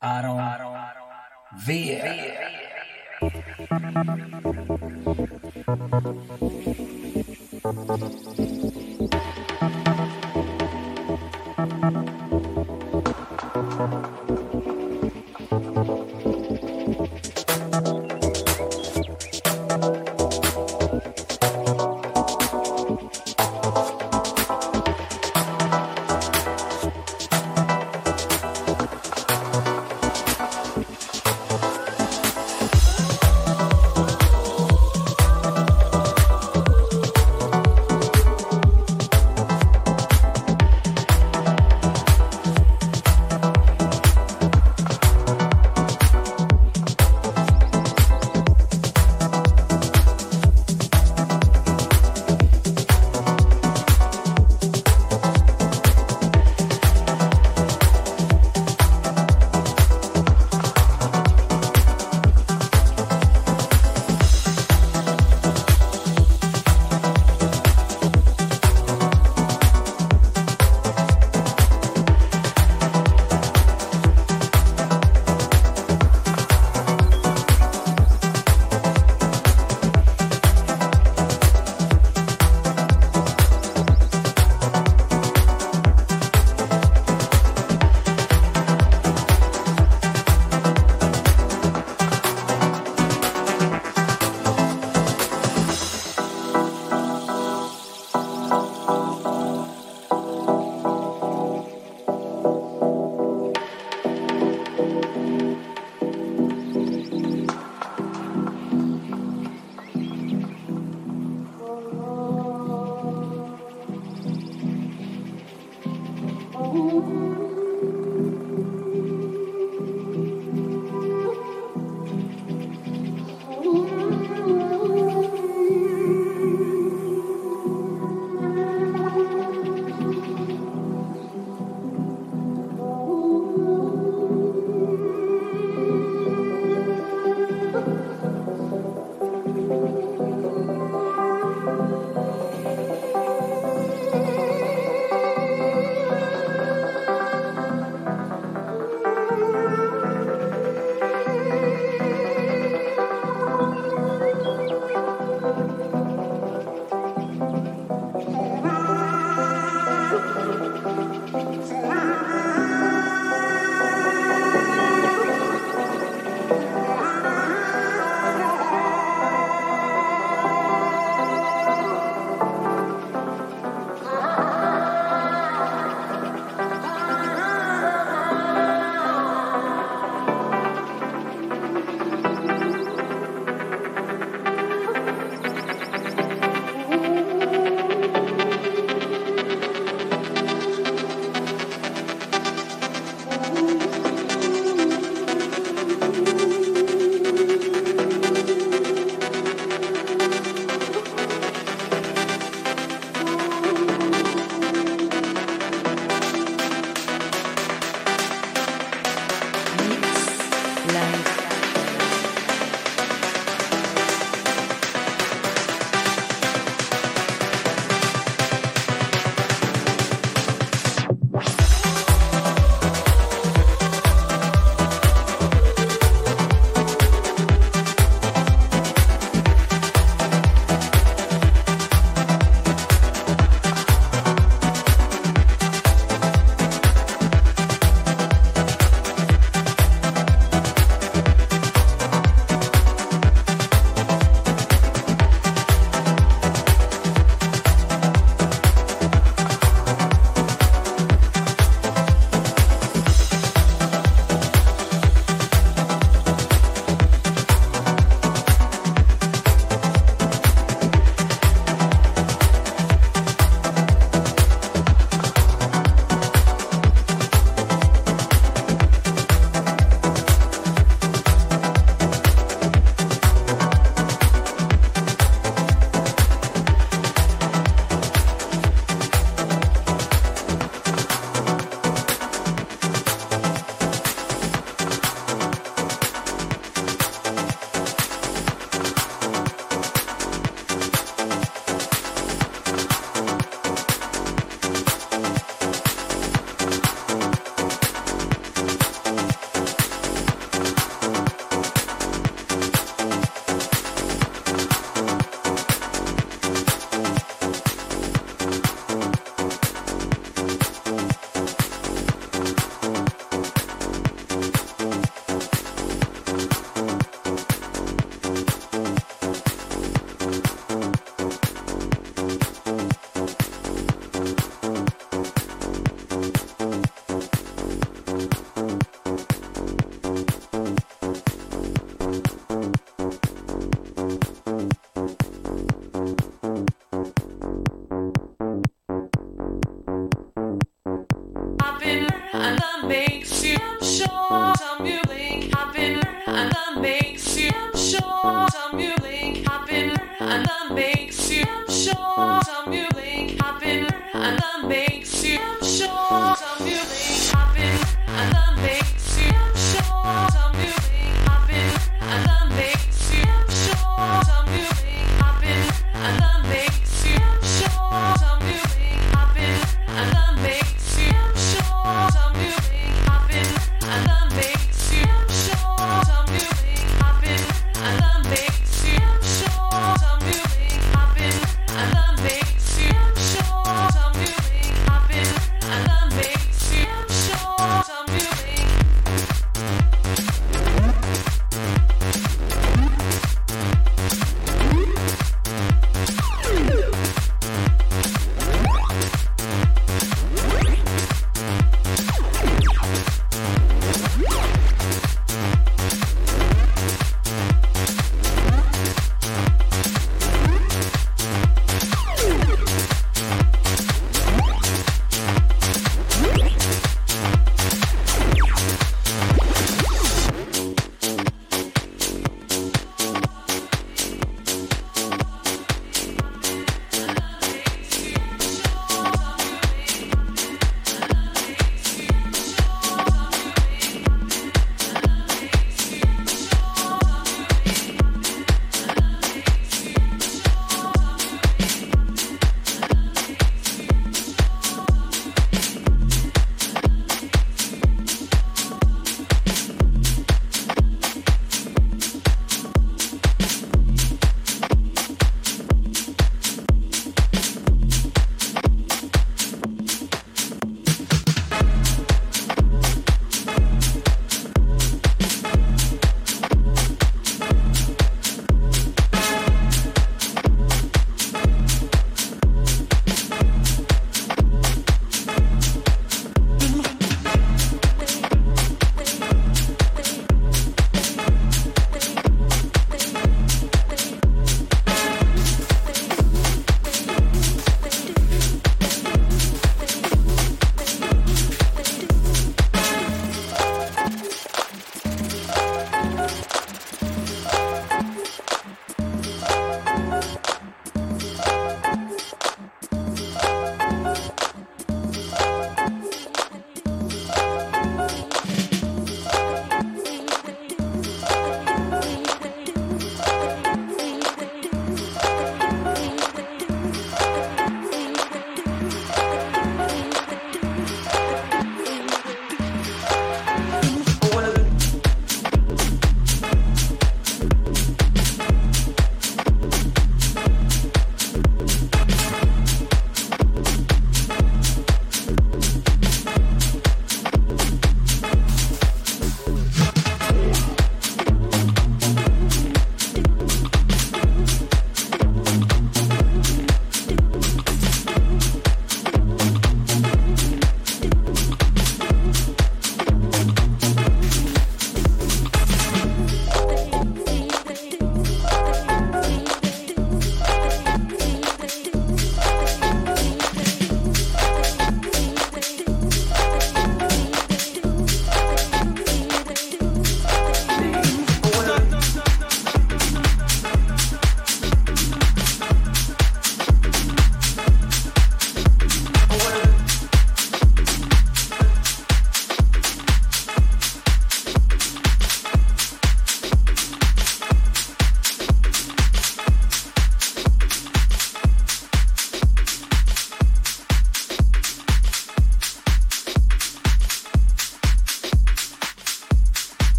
Aron, v. v. v.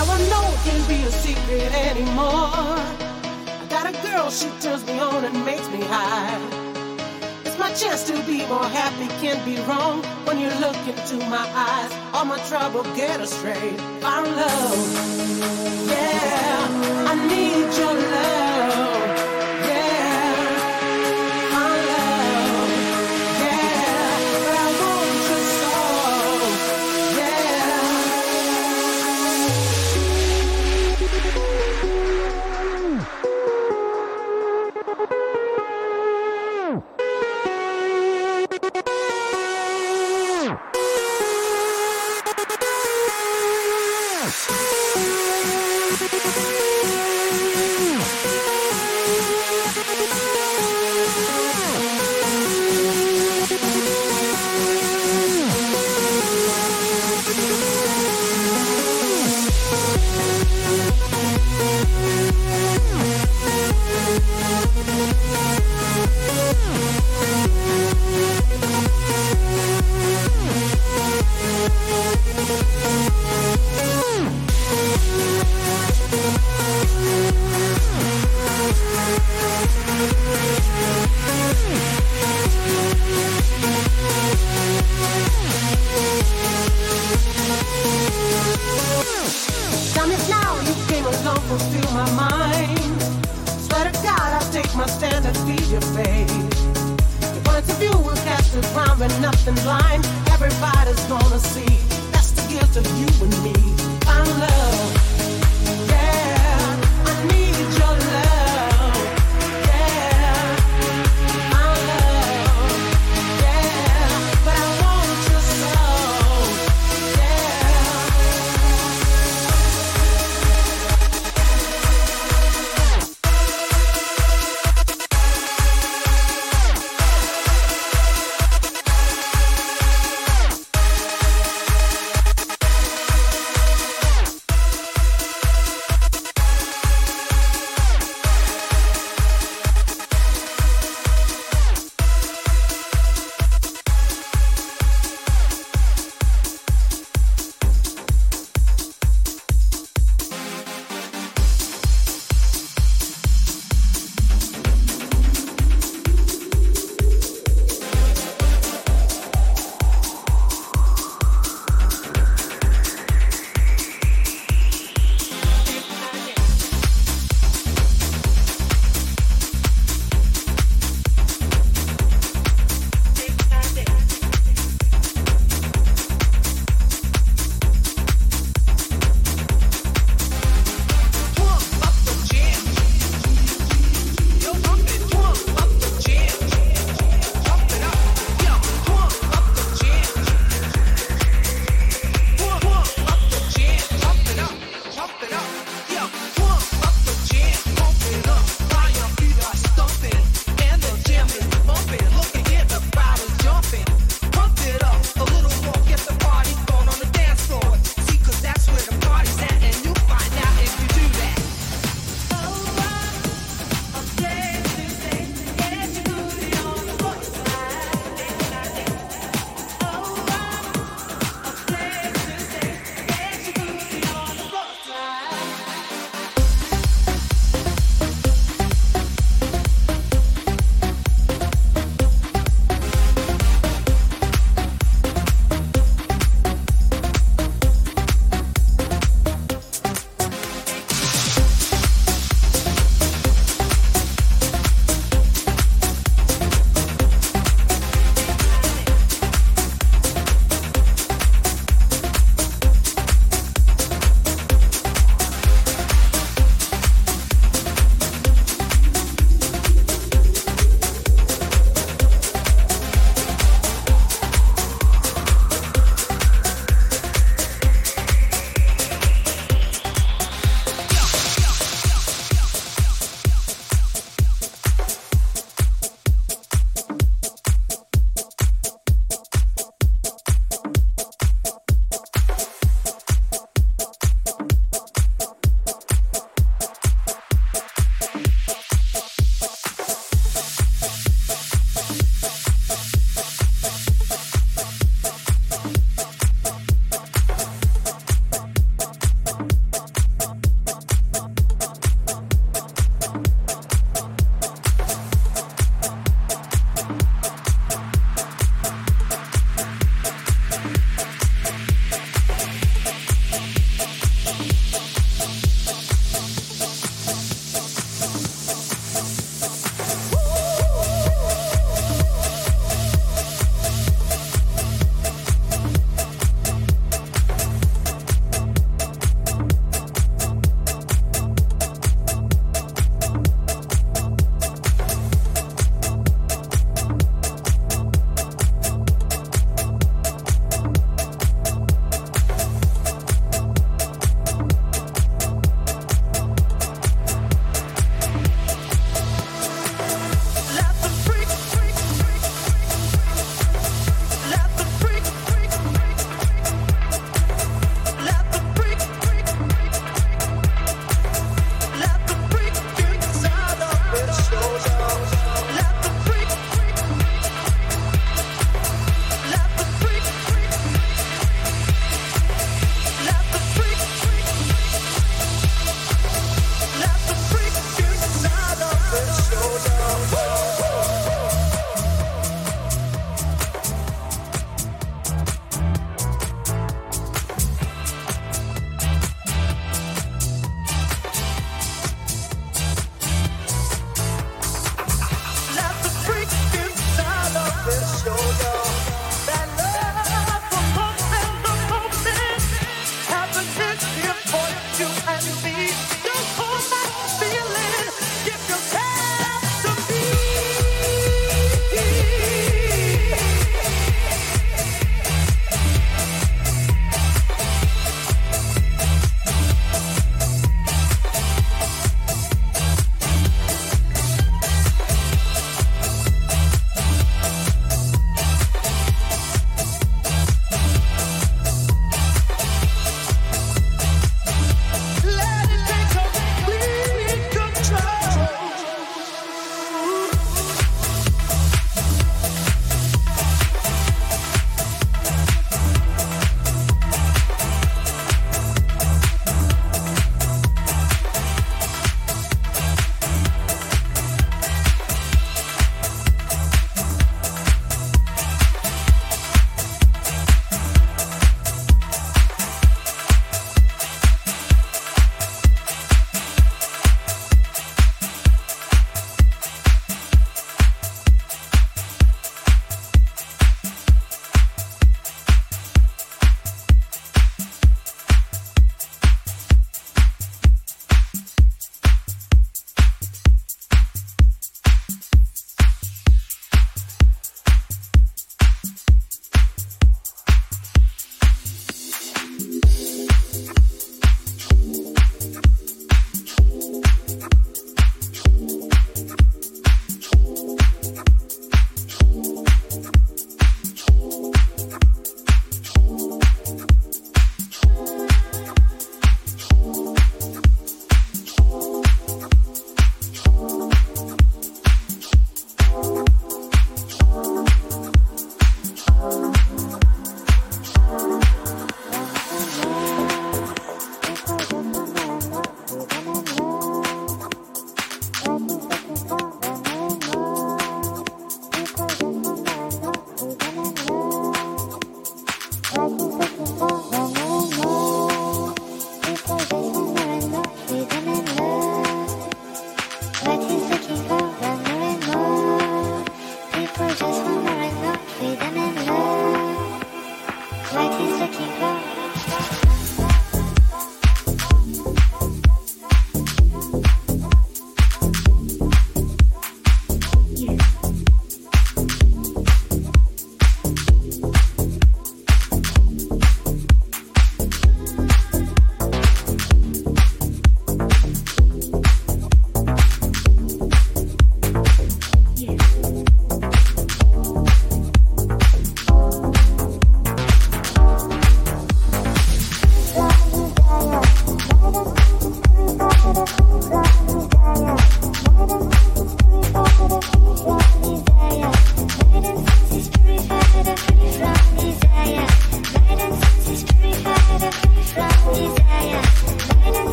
Now I know it can't be a secret anymore. I got a girl, she turns me on and makes me high. It's my chance to be more happy, can't be wrong. When you look into my eyes, all my trouble get astray. Found love, yeah, I need your love,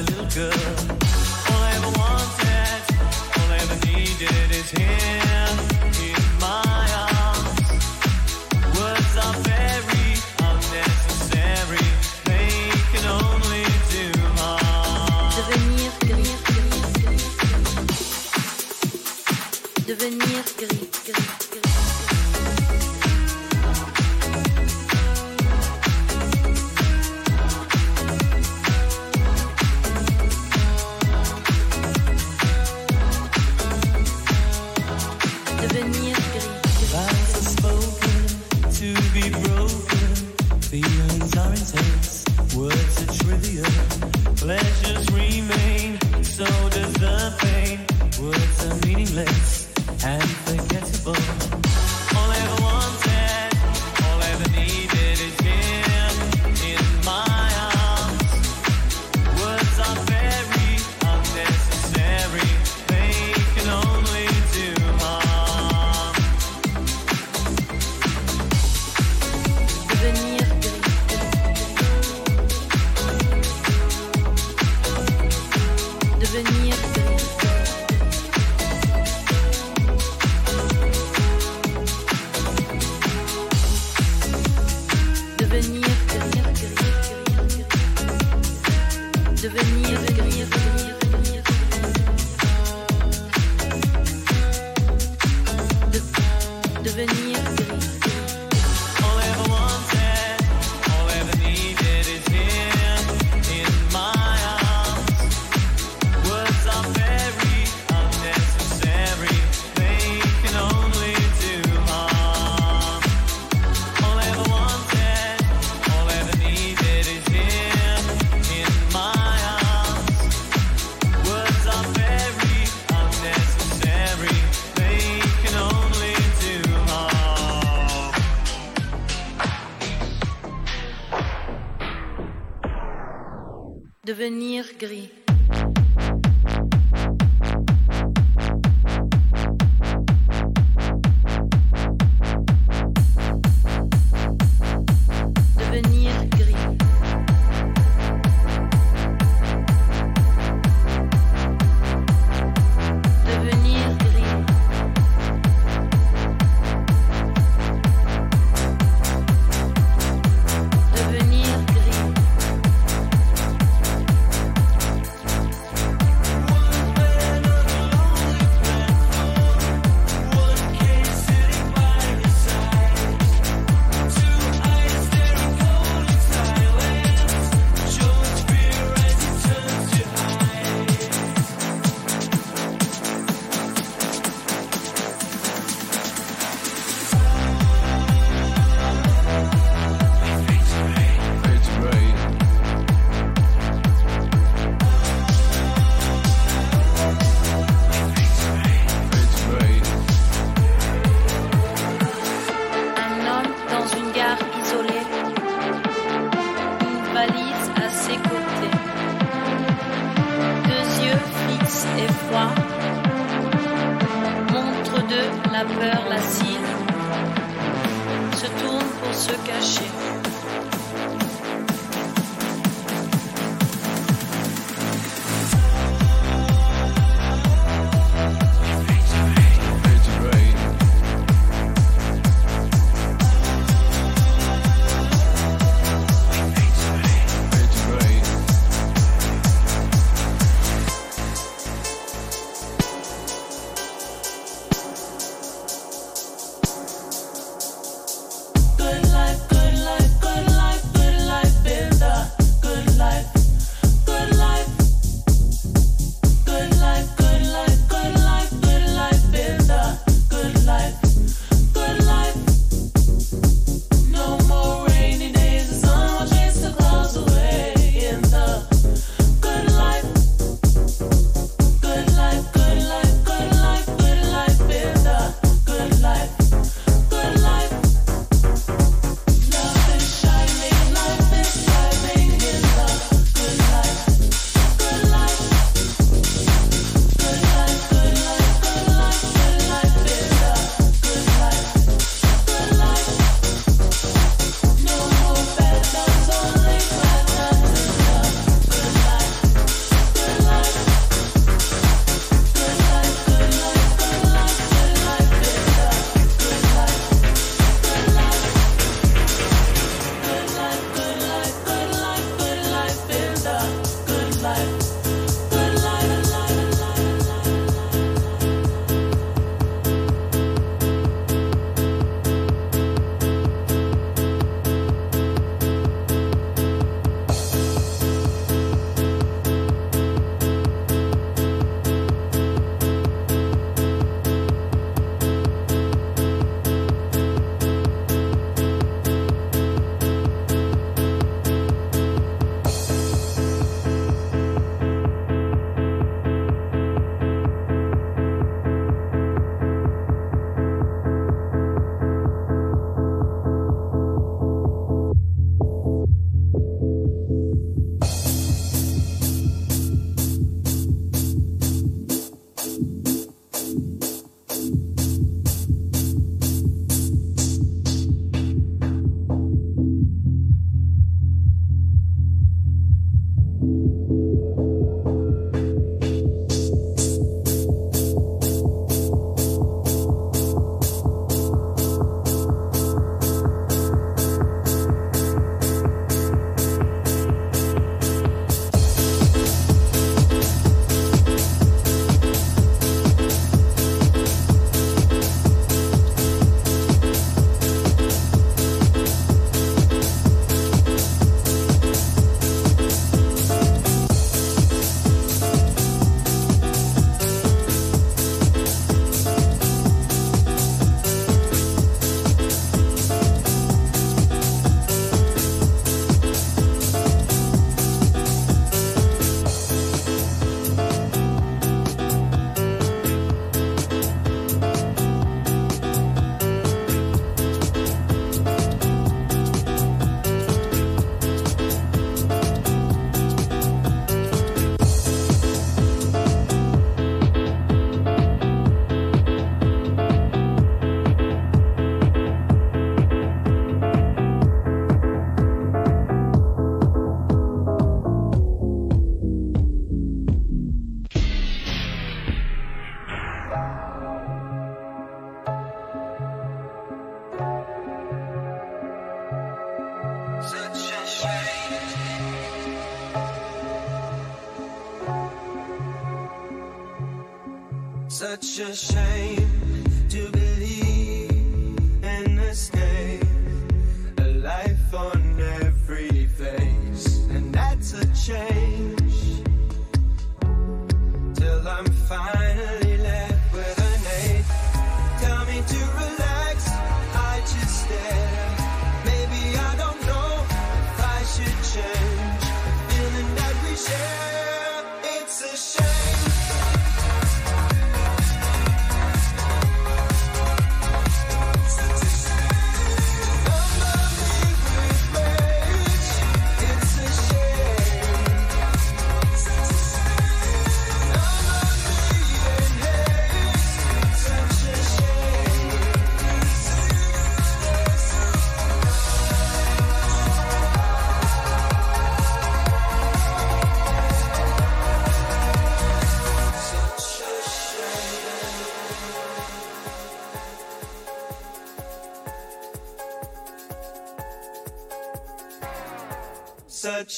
little girl. All I ever wanted, all I ever needed is him. Gris.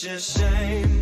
A shame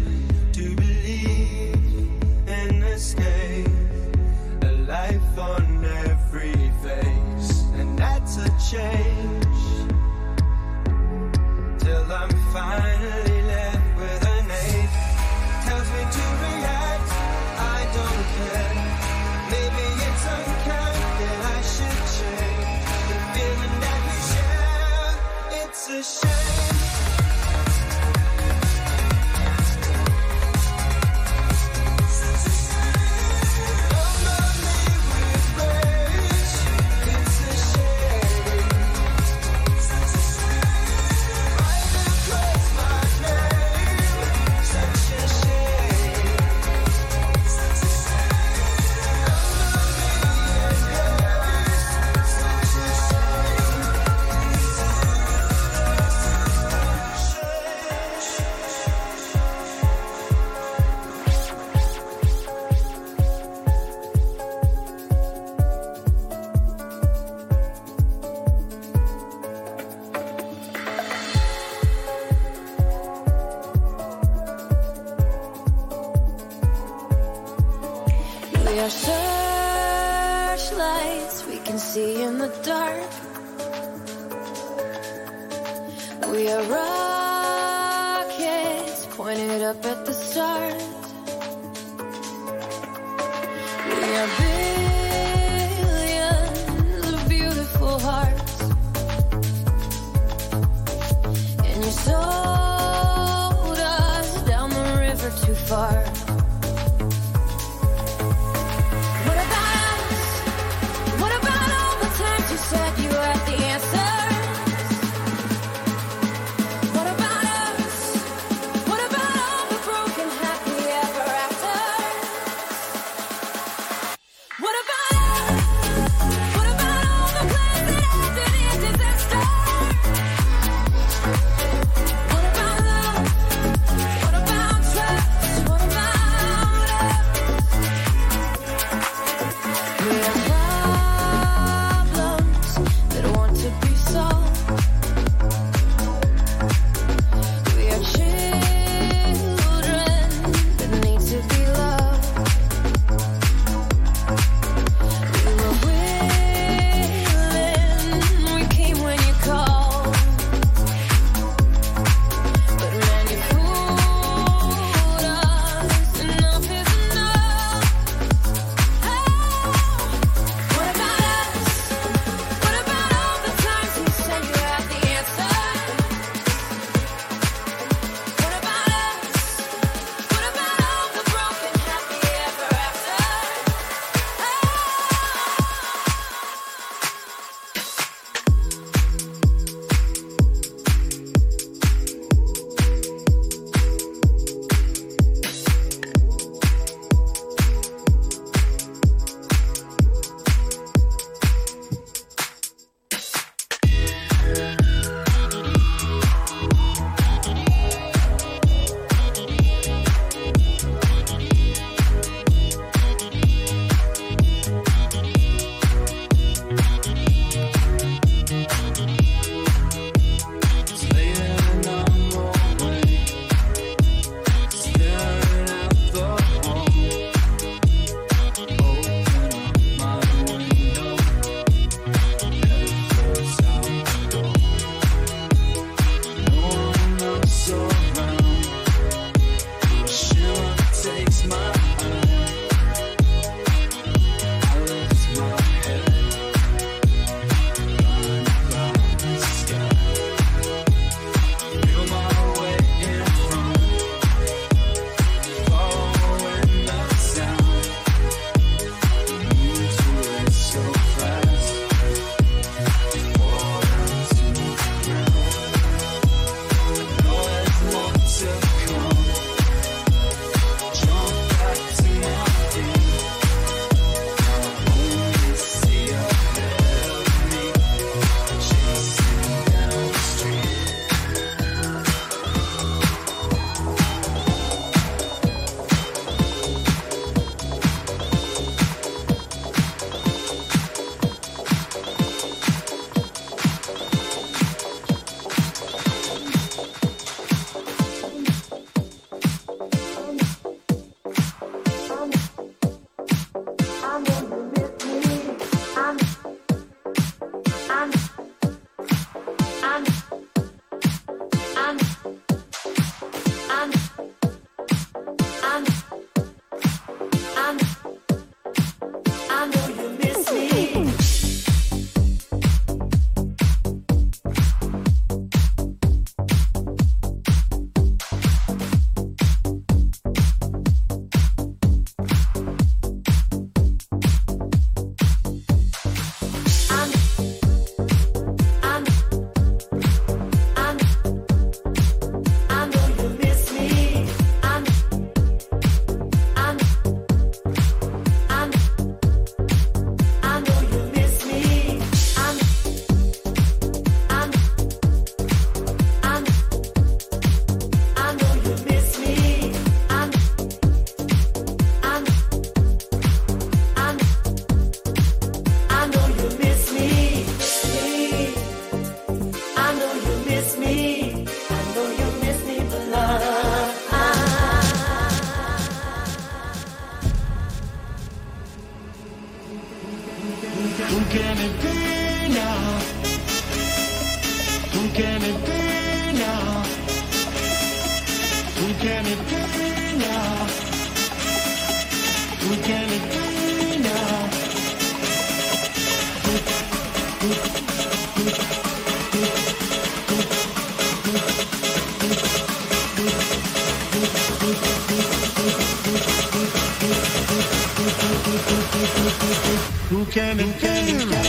Can it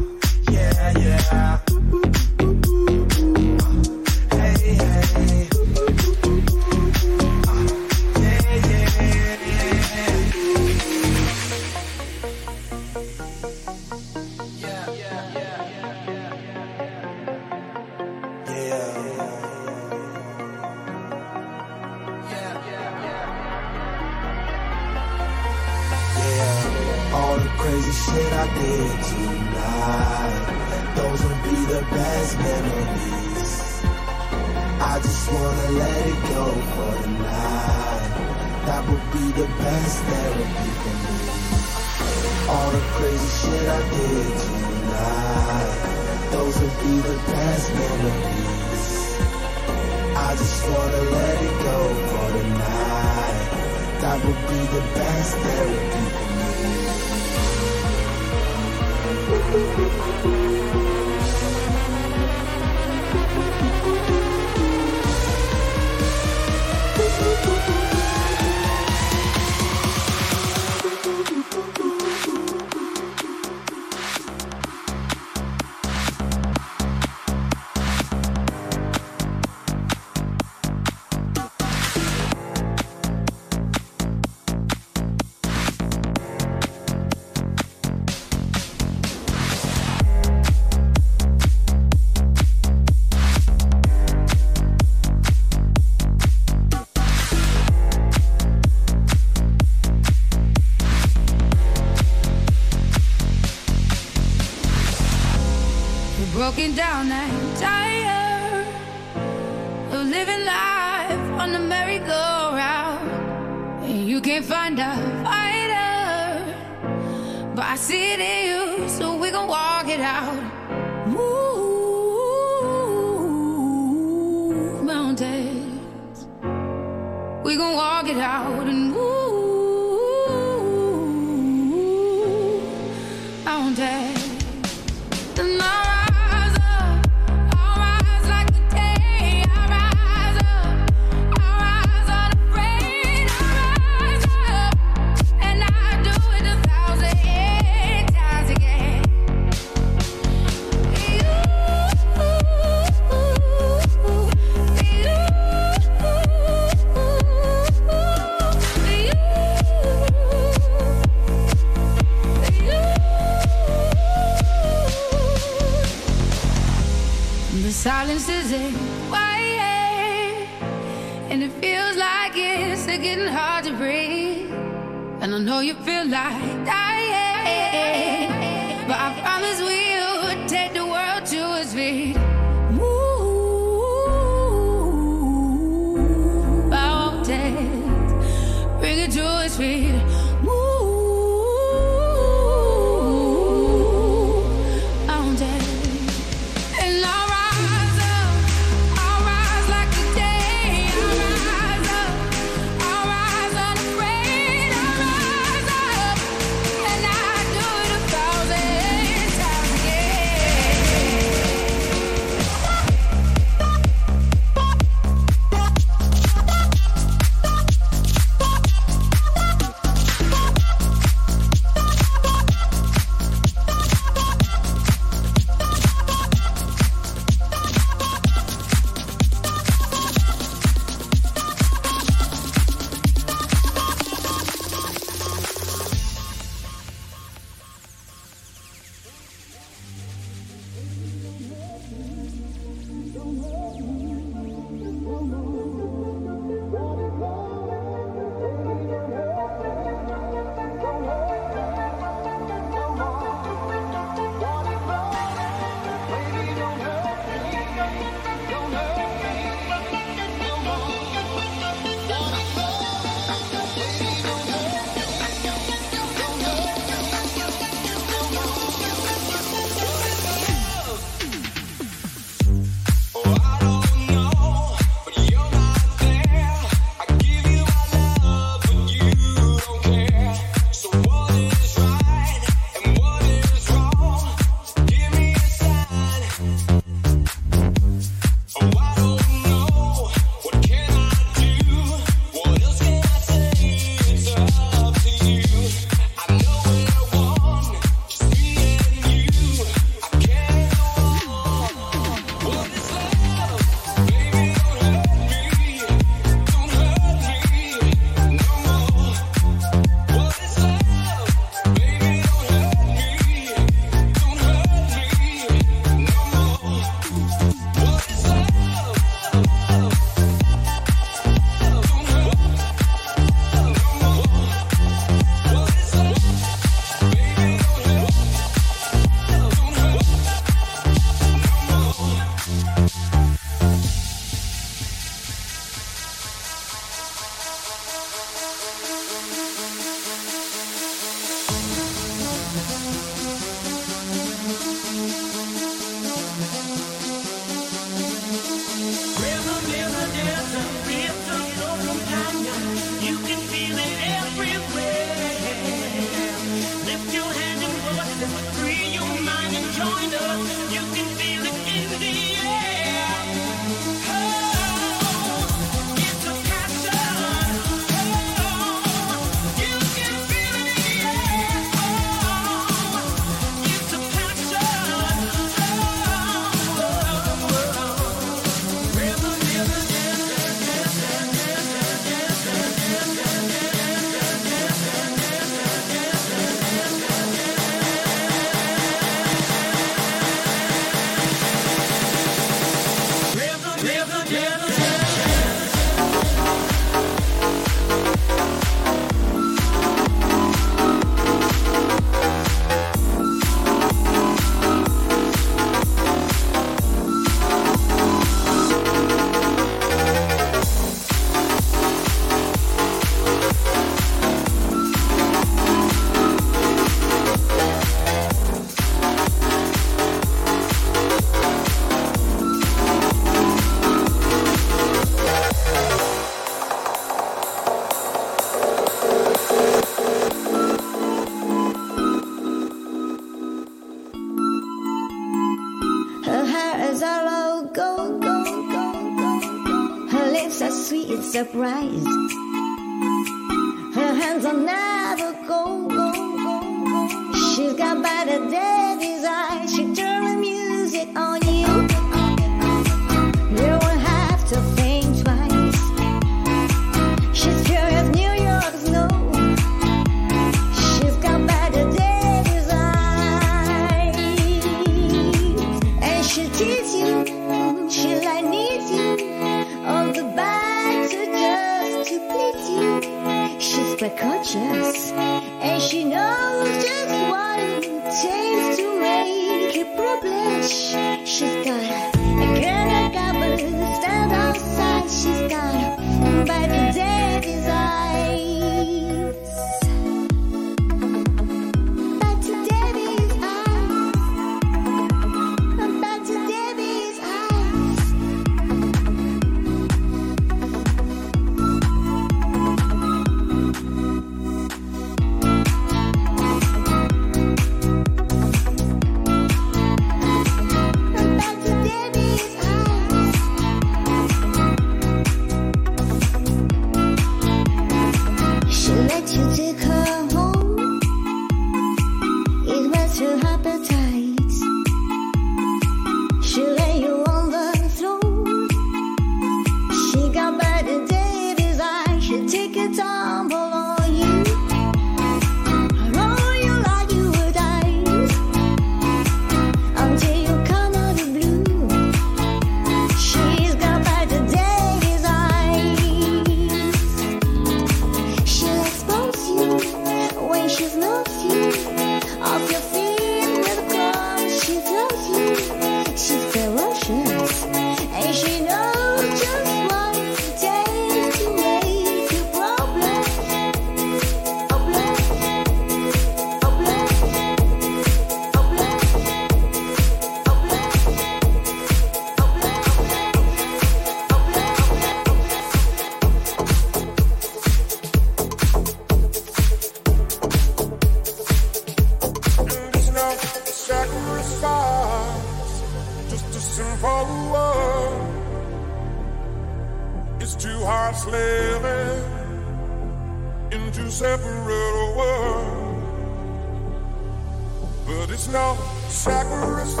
it's no sacrifice,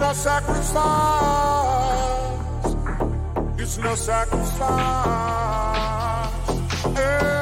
no sacrifice. It's no sacrifice. At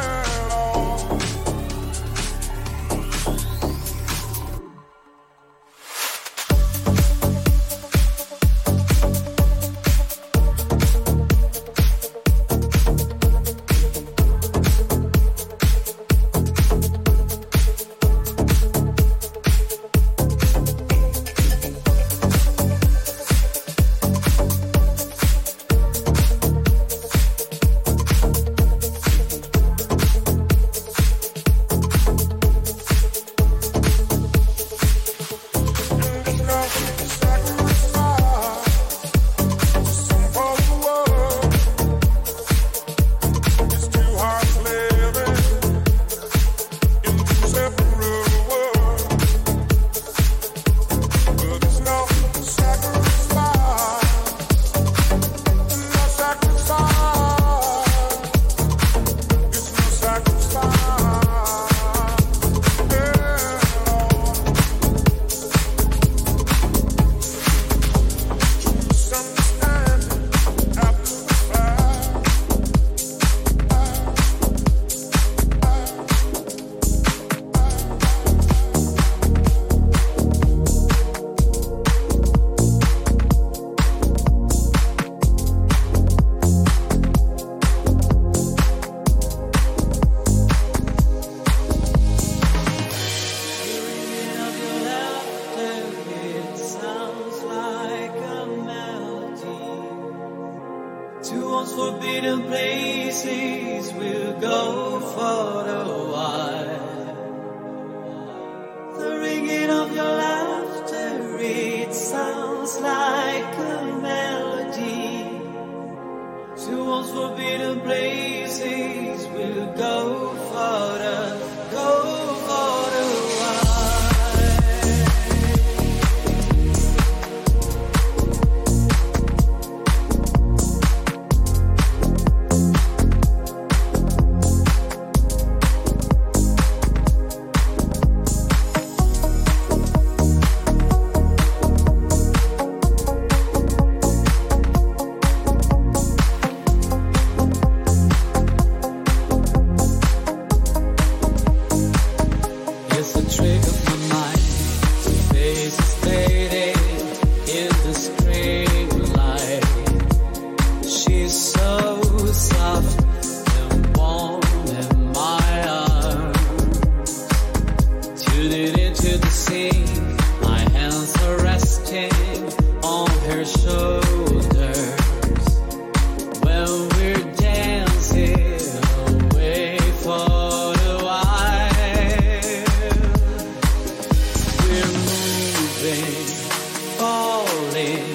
falling,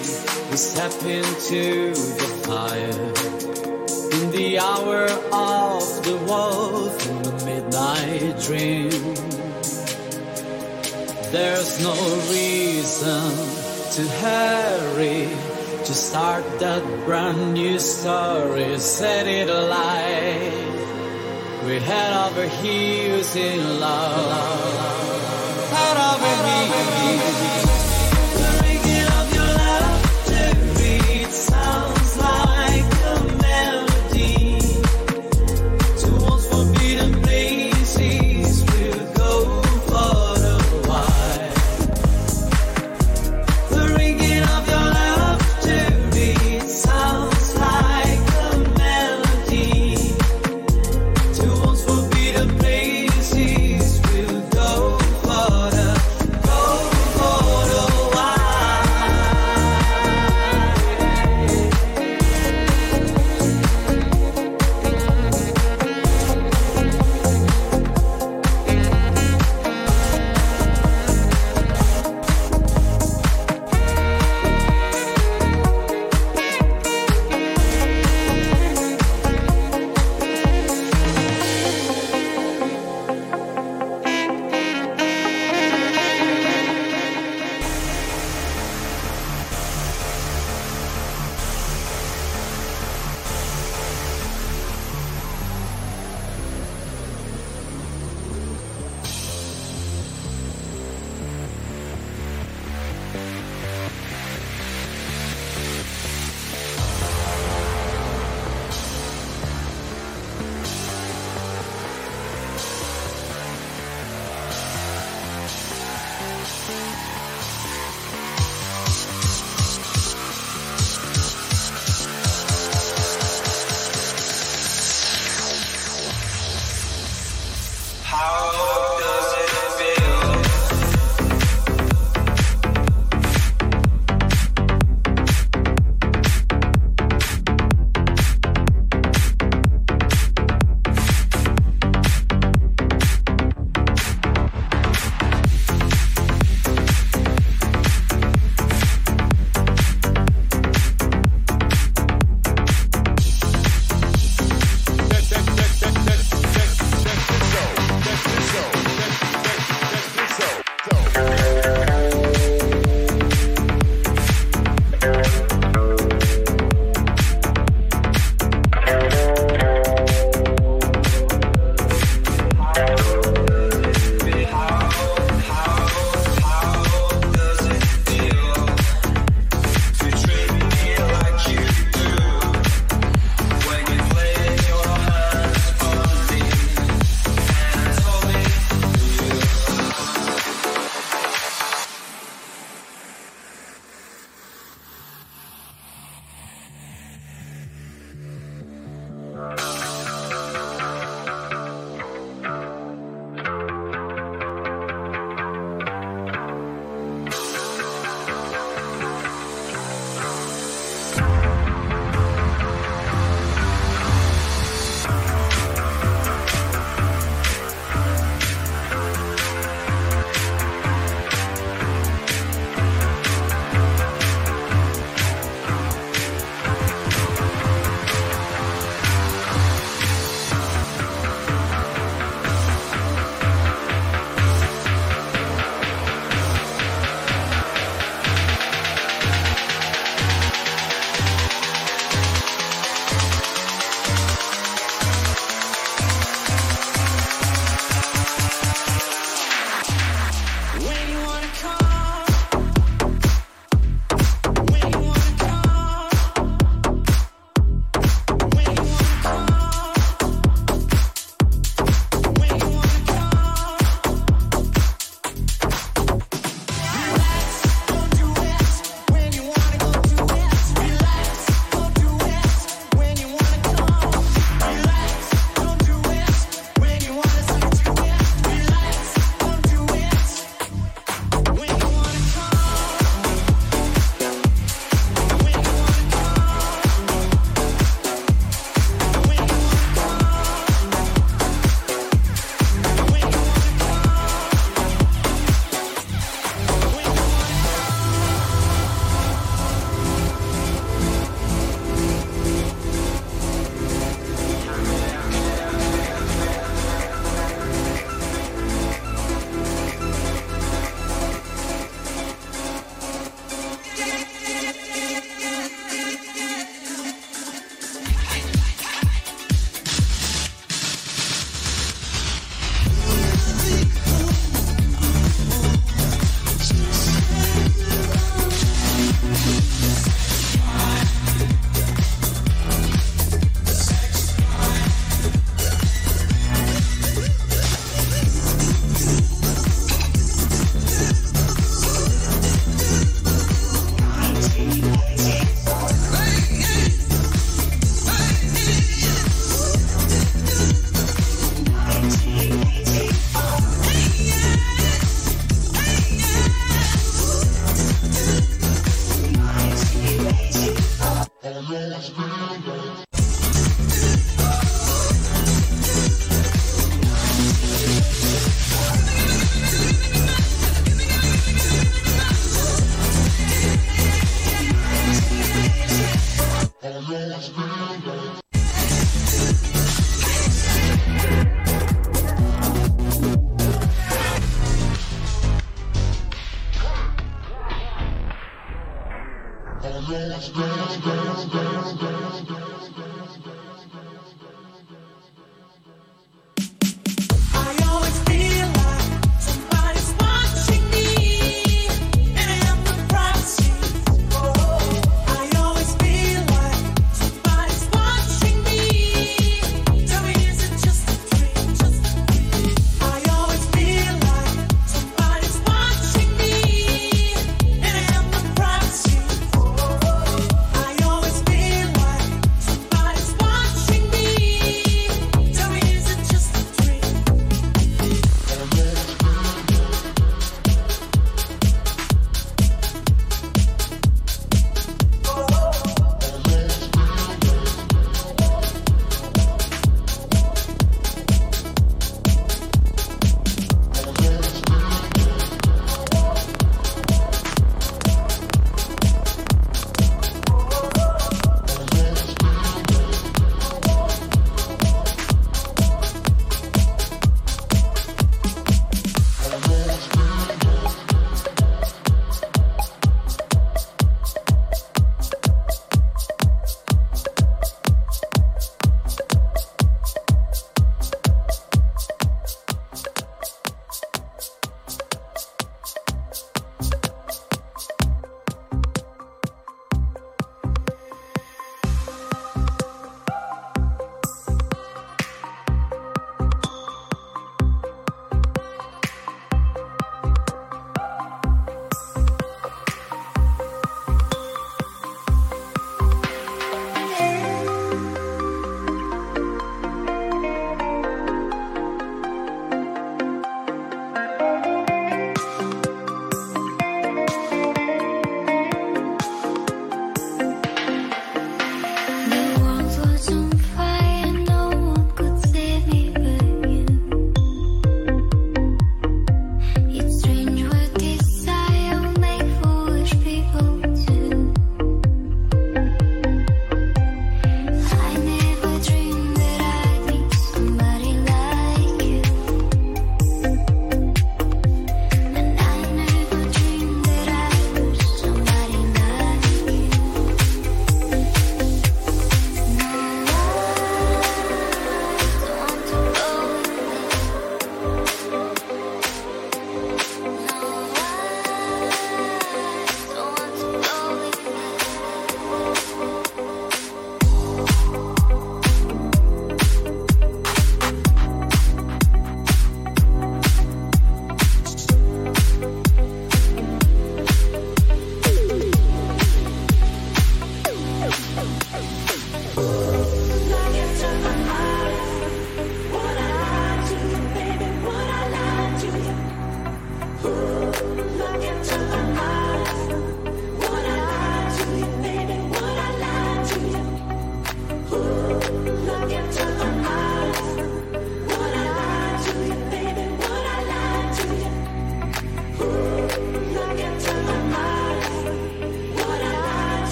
we step into the fire. In the hour of the wolf, in the midnight dream, there's no reason to hurry. To start that brand new story, set it alight. We head over heels in love. Head over heels.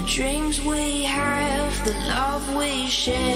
The dreams we have, the love we share.